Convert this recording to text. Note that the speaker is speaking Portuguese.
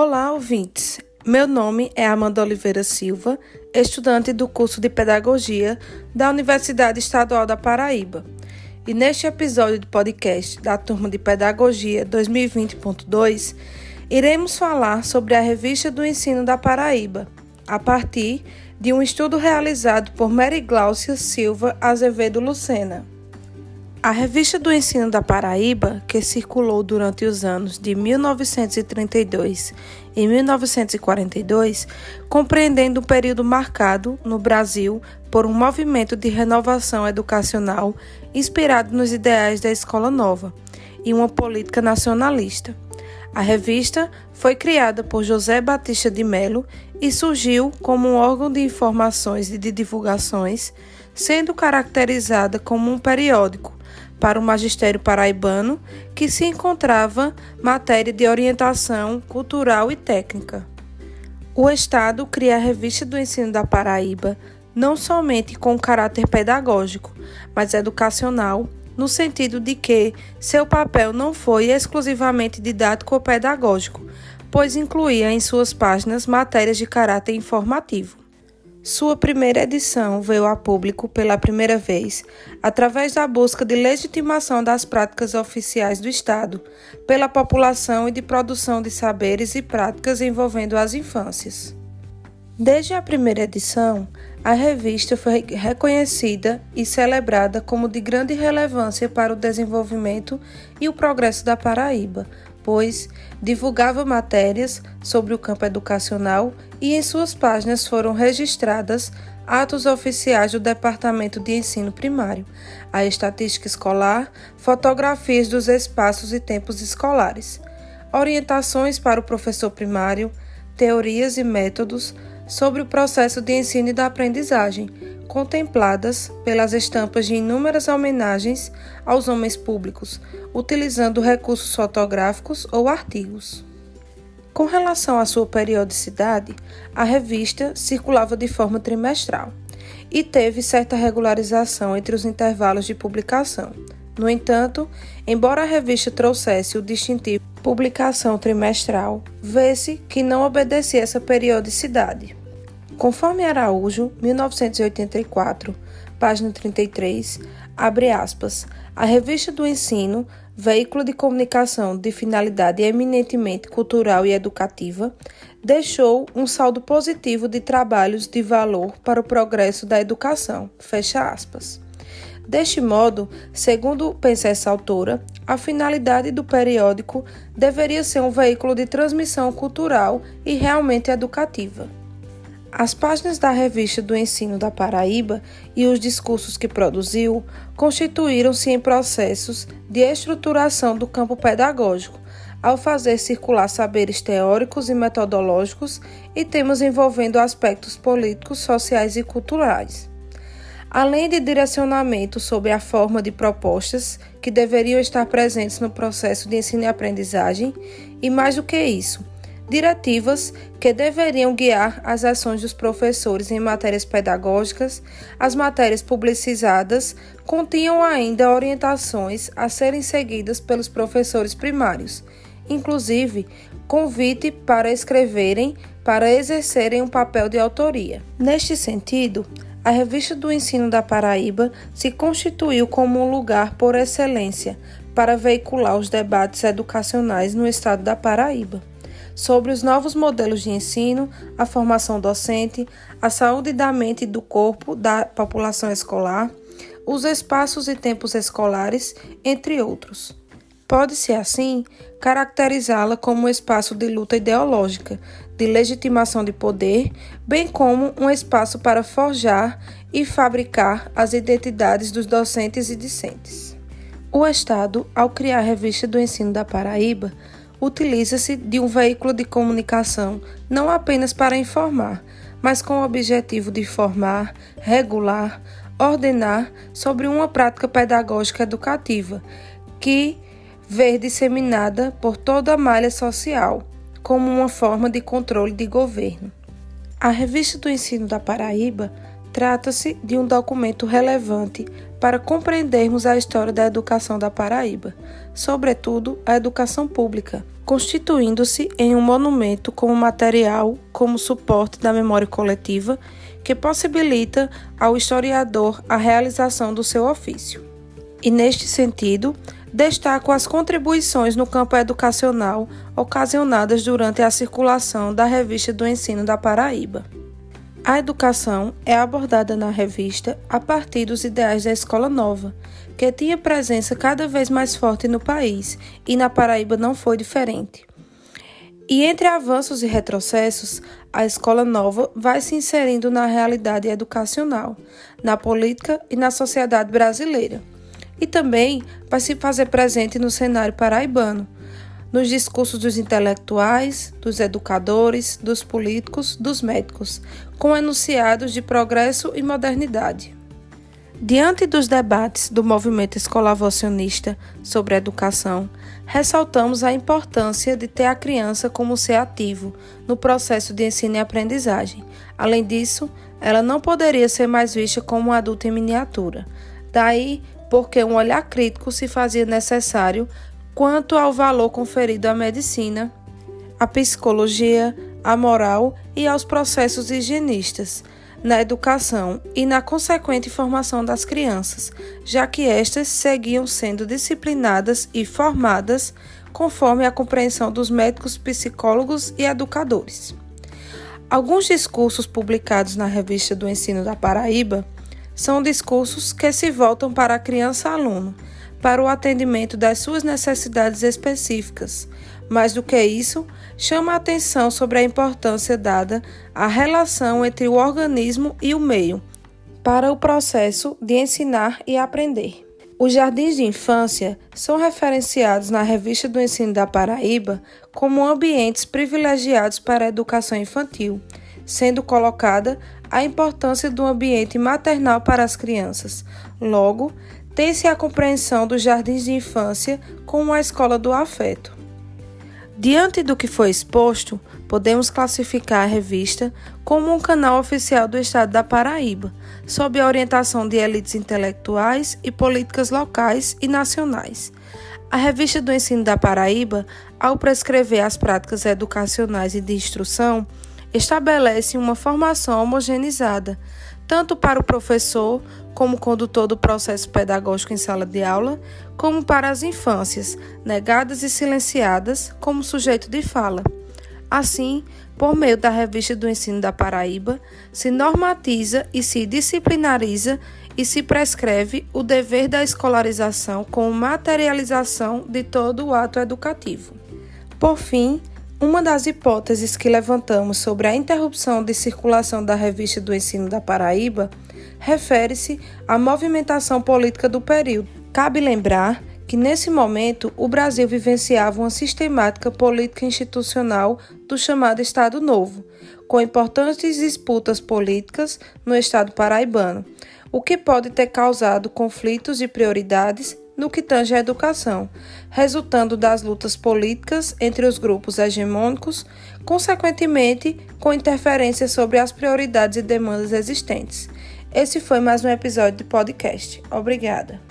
Olá, ouvintes. Meu nome é Amanda Oliveira Silva, estudante do curso de Pedagogia da Universidade Estadual da Paraíba. E neste episódio do podcast da turma de Pedagogia 2020.2, iremos falar sobre a Revista do Ensino da Paraíba, a partir de um estudo realizado por Mary Glaucia Silva Azevedo Lucena. A Revista do Ensino da Paraíba, que circulou durante os anos de 1932 e 1942, compreendendo um período marcado, no Brasil, por um movimento de renovação educacional inspirado nos ideais da Escola Nova e uma política nacionalista. A revista foi criada por José Batista de Melo e surgiu como um órgão de informações e de divulgações, sendo caracterizada como um periódico para o magistério paraibano que se encontrava matéria de orientação cultural e técnica. O Estado cria a Revista do Ensino da Paraíba não somente com caráter pedagógico, mas educacional, no sentido de que seu papel não foi exclusivamente didático ou pedagógico, pois incluía em suas páginas matérias de caráter informativo. Sua primeira edição veio a público pela primeira vez através da busca de legitimação das práticas oficiais do Estado pela população e de produção de saberes e práticas envolvendo as infâncias. Desde a primeira edição, a revista foi reconhecida e celebrada como de grande relevância para o desenvolvimento e o progresso da Paraíba, pois divulgava matérias sobre o campo educacional e em suas páginas foram registradas atos oficiais do Departamento de Ensino Primário, a estatística escolar, fotografias dos espaços e tempos escolares, orientações para o professor primário, teorias e métodos sobre o processo de ensino e da aprendizagem, contempladas pelas estampas de inúmeras homenagens aos homens públicos, utilizando recursos fotográficos ou artigos. Com relação à sua periodicidade, a revista circulava de forma trimestral e teve certa regularização entre os intervalos de publicação. No entanto, embora a revista trouxesse o distintivo publicação trimestral, vê-se que não obedecia essa periodicidade. Conforme Araújo, 1984, página 33, abre aspas, a Revista do Ensino, veículo de comunicação de finalidade eminentemente cultural e educativa, deixou um saldo positivo de trabalhos de valor para o progresso da educação. Fecha aspas. Deste modo, segundo pensa essa autora, a finalidade do periódico deveria ser um veículo de transmissão cultural e realmente educativa. As páginas da Revista do Ensino da Paraíba e os discursos que produziu constituíram-se em processos de estruturação do campo pedagógico, ao fazer circular saberes teóricos e metodológicos e temas envolvendo aspectos políticos, sociais e culturais. Além de direcionamento sobre a forma de propostas que deveriam estar presentes no processo de ensino e aprendizagem, e mais do que isso, diretivas que deveriam guiar as ações dos professores em matérias pedagógicas, as matérias publicizadas continham ainda orientações a serem seguidas pelos professores primários, inclusive convite para escreverem para exercerem um papel de autoria. Neste sentido, a Revista do Ensino da Paraíba se constituiu como um lugar por excelência para veicular os debates educacionais no estado da Paraíba sobre os novos modelos de ensino, a formação docente, a saúde da mente e do corpo da população escolar, os espaços e tempos escolares, entre outros. Pode-se, assim, caracterizá-la como um espaço de luta ideológica, de legitimação de poder, bem como um espaço para forjar e fabricar as identidades dos docentes e discentes. O Estado, ao criar a Revista do Ensino da Paraíba, utiliza-se de um veículo de comunicação não apenas para informar, mas com o objetivo de formar, regular, ordenar sobre uma prática pedagógica educativa que ver disseminada por toda a malha social, como uma forma de controle de governo. A Revista do Ensino da Paraíba trata-se de um documento relevante para compreendermos a história da educação da Paraíba, sobretudo a educação pública, constituindo-se em um monumento como material, como suporte da memória coletiva, que possibilita ao historiador a realização do seu ofício. E neste sentido, destaco as contribuições no campo educacional ocasionadas durante a circulação da Revista do Ensino da Paraíba. A educação é abordada na revista a partir dos ideais da Escola Nova, que tinha presença cada vez mais forte no país, e na Paraíba não foi diferente. E entre avanços e retrocessos, a escola nova vai se inserindo na realidade educacional, na política e na sociedade brasileira. E também vai se fazer presente no cenário paraibano, nos discursos dos intelectuais, dos educadores, dos políticos, dos médicos, com enunciados de progresso e modernidade. Diante dos debates do movimento escolavocionista sobre a educação, ressaltamos a importância de ter a criança como ser ativo no processo de ensino e aprendizagem. Além disso, ela não poderia ser mais vista como um adulto em miniatura. Daí, porque um olhar crítico se fazia necessário quanto ao valor conferido à medicina, à psicologia, à moral e aos processos higienistas na educação e na consequente formação das crianças, já que estas seguiam sendo disciplinadas e formadas conforme a compreensão dos médicos, psicólogos e educadores. Alguns discursos publicados na Revista do Ensino da Paraíba são discursos que se voltam para a criança-aluno, para o atendimento das suas necessidades específicas. Mais do que isso, chama a atenção sobre a importância dada à relação entre o organismo e o meio para o processo de ensinar e aprender. Os jardins de infância são referenciados na Revista do Ensino da Paraíba como ambientes privilegiados para a educação infantil, sendo colocada a importância do ambiente maternal para as crianças. Logo, tem-se a compreensão dos jardins de infância como a escola do afeto. Diante do que foi exposto, podemos classificar a revista como um canal oficial do Estado da Paraíba, sob a orientação de elites intelectuais e políticas locais e nacionais. A revista do Ensino da Paraíba, ao prescrever as práticas educacionais e de instrução, estabelece uma formação homogeneizada, tanto para o professor, como condutor do processo pedagógico em sala de aula, como para as infâncias, negadas e silenciadas como sujeito de fala. Assim, por meio da Revista do Ensino da Paraíba, se normatiza e se disciplinariza e se prescreve o dever da escolarização como materialização de todo o ato educativo. Por fim, uma das hipóteses que levantamos sobre a interrupção de circulação da revista do ensino da Paraíba refere-se à movimentação política do período. Cabe lembrar que, nesse momento, o Brasil vivenciava uma sistemática política institucional do chamado Estado Novo, com importantes disputas políticas no Estado paraibano, o que pode ter causado conflitos de prioridades no que tange à educação, resultando das lutas políticas entre os grupos hegemônicos, consequentemente com interferência sobre as prioridades e demandas existentes. Esse foi mais um episódio de podcast. Obrigada.